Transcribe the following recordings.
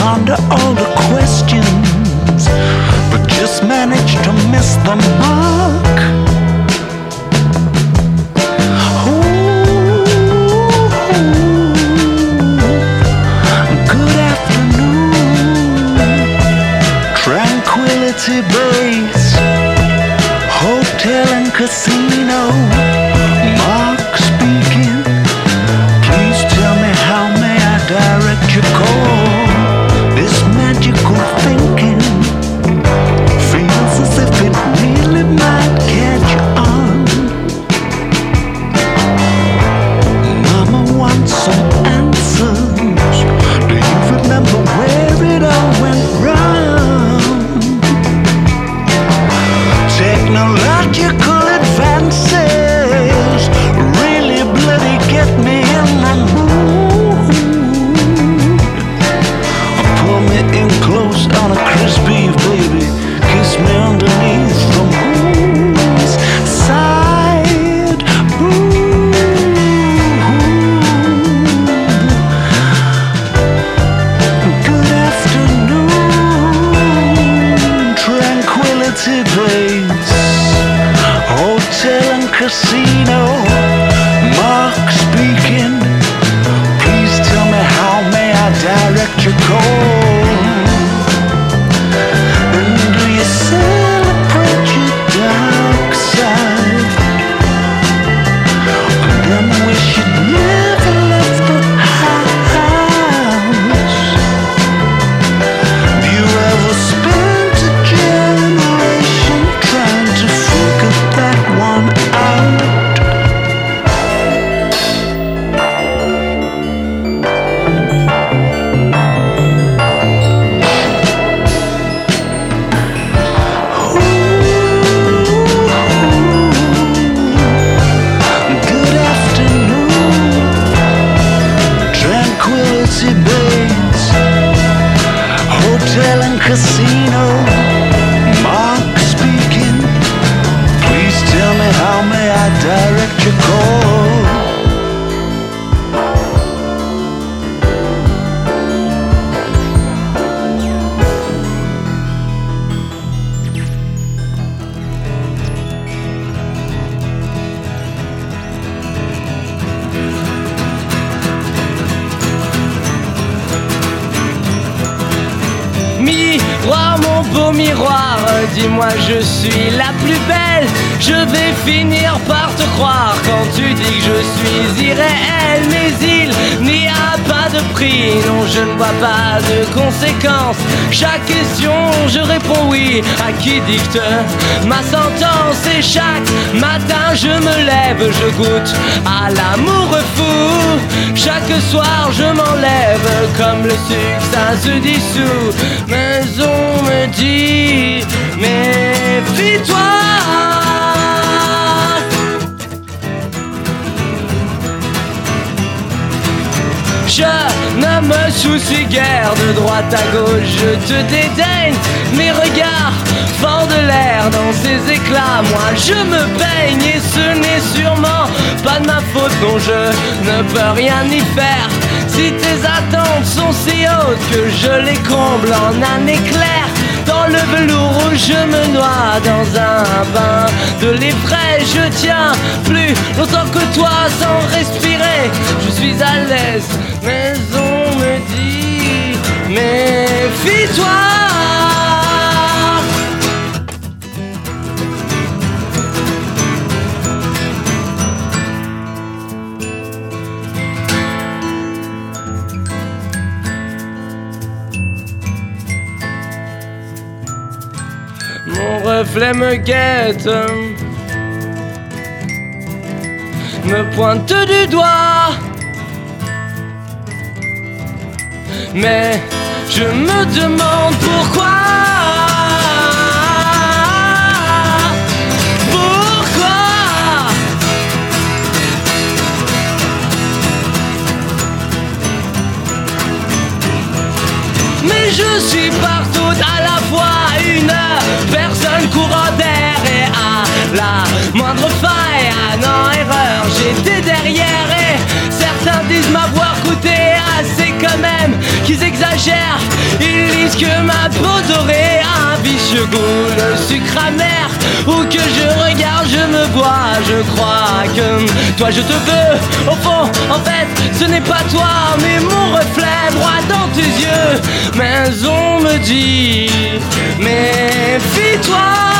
ponder all the questions. Ma sentence. Et chaque matin, je me lève, je goûte à l'amour fou. Chaque soir, je m'enlève comme le ça se dissout. Mais on me dit, méfie-toi. Je ne me soucie guère de droite à gauche, je te dédaigne. Mes regards dans ces éclats. Moi je me baigne et ce n'est sûrement pas de ma faute, non je ne peux rien y faire. Si tes attentes sont si hautes que je les comble en un éclair. Dans le velours où je me noie dans un bain de frais, je tiens plus longtemps que toi sans respirer. Je suis à l'aise, mais on me dit méfie-toi. Mon reflet me guette, me pointe du doigt. Mais je me demande. Pourquoi Je suis partout à la fois une personne courant d'air et à la moindre faille, à non erreur, j'étais derrière et certains disent m'avoir coûté assez quand même, qu'ils exagèrent, ils disent que ma peau dorée a un vicieux goût, le sucre amer, ou que je regarde, je me vois, je crois que toi je te veux, au fond, en fait, ce n'est pas toi, mais mon reflet droit dans tes yeux, mais on me dit, méfie-toi.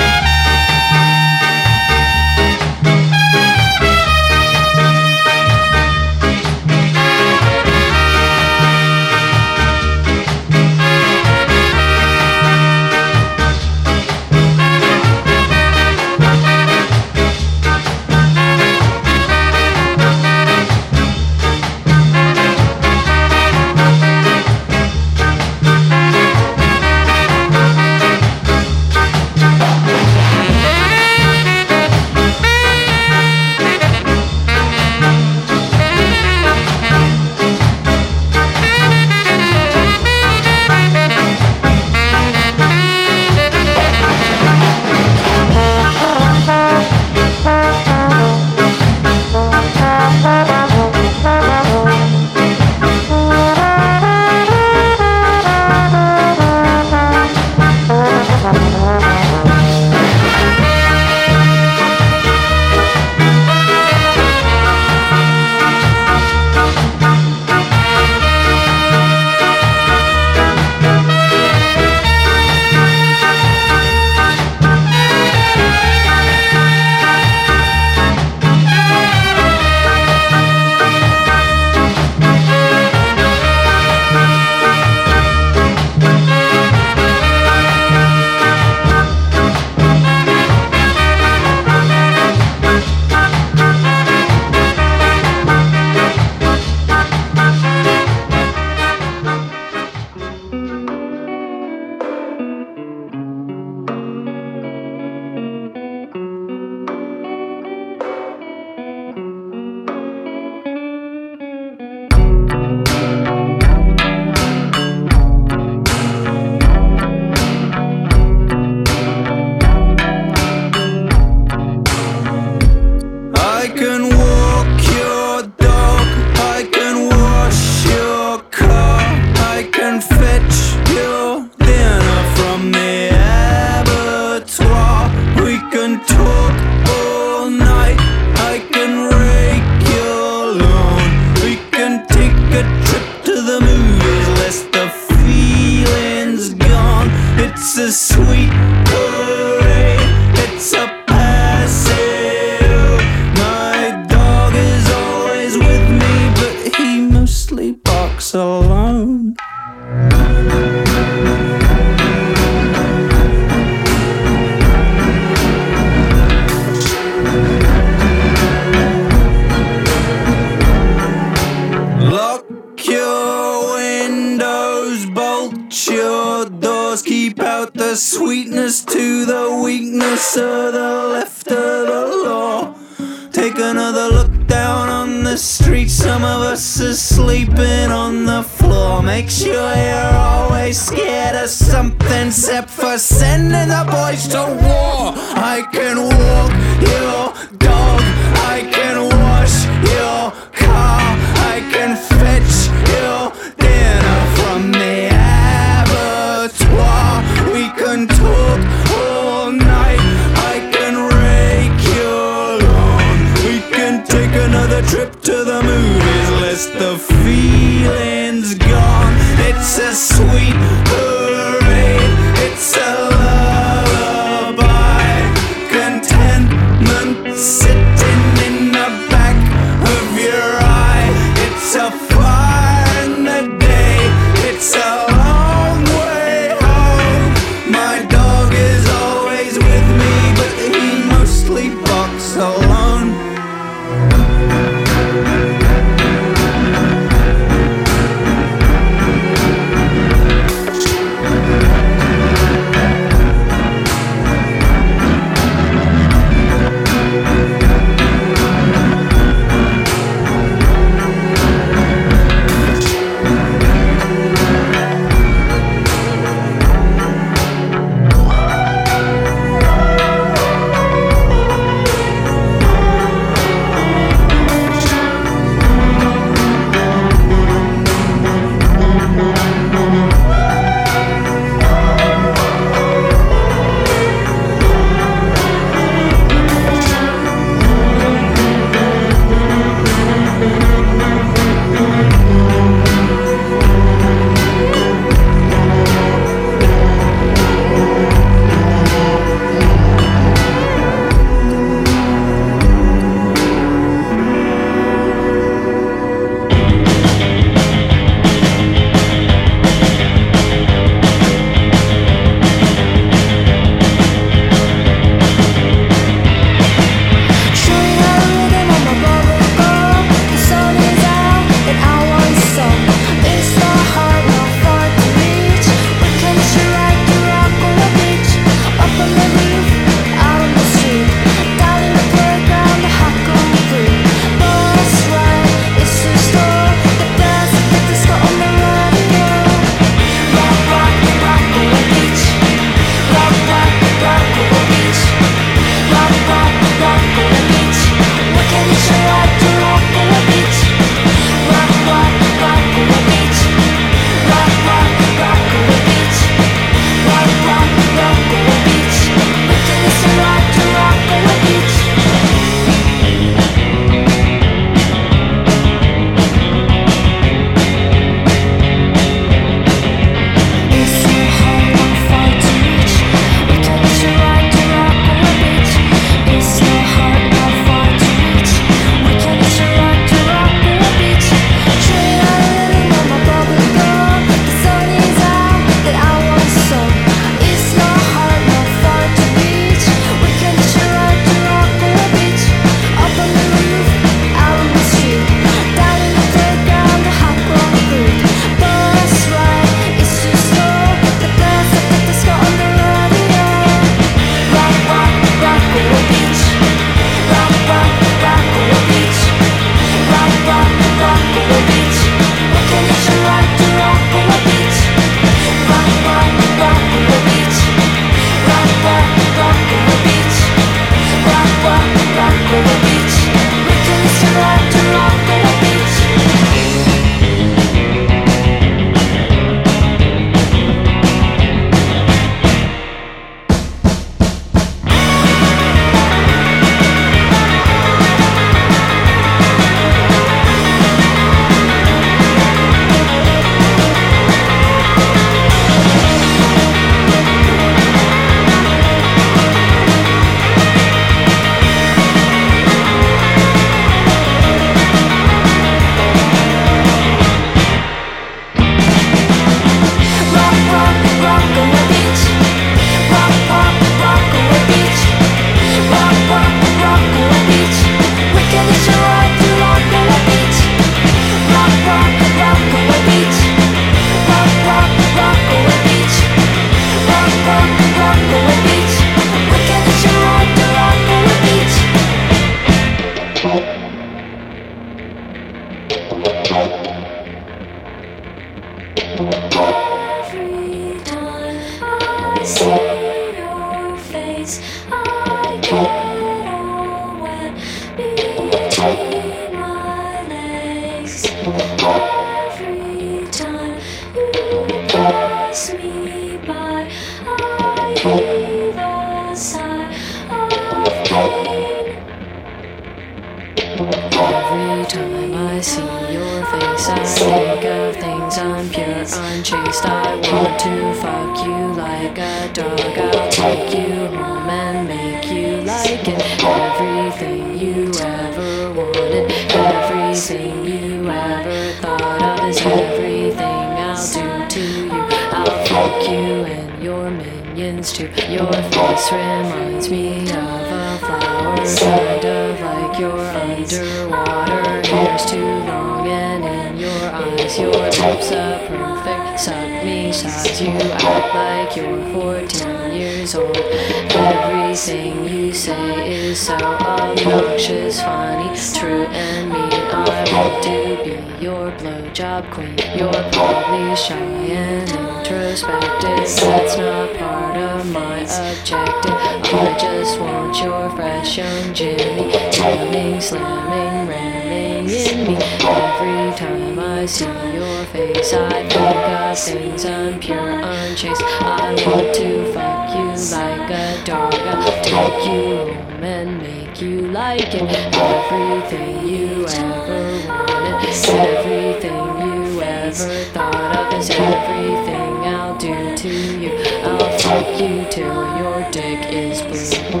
Too long and in your eyes, your lips are perfect suck me size. You act like you're 14 years old. Everything you say is so obnoxious, funny, true, and mean. I want to be your blowjob queen. You're probably shy and introspective. That's not part of my objective. I just want your fresh young Jimmy, jamming, slamming, ramming in me. Every time I see your face, I think of things unpure, unchaste. I want to fuck you like a dog. I'll take you home and make you like it. Everything you ever wanted, everything you ever thought of is everything I'll do to you. I'll fuck you till your dick is blue.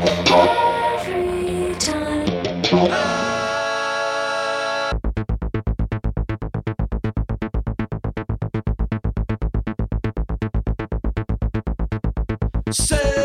Every time. Say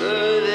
say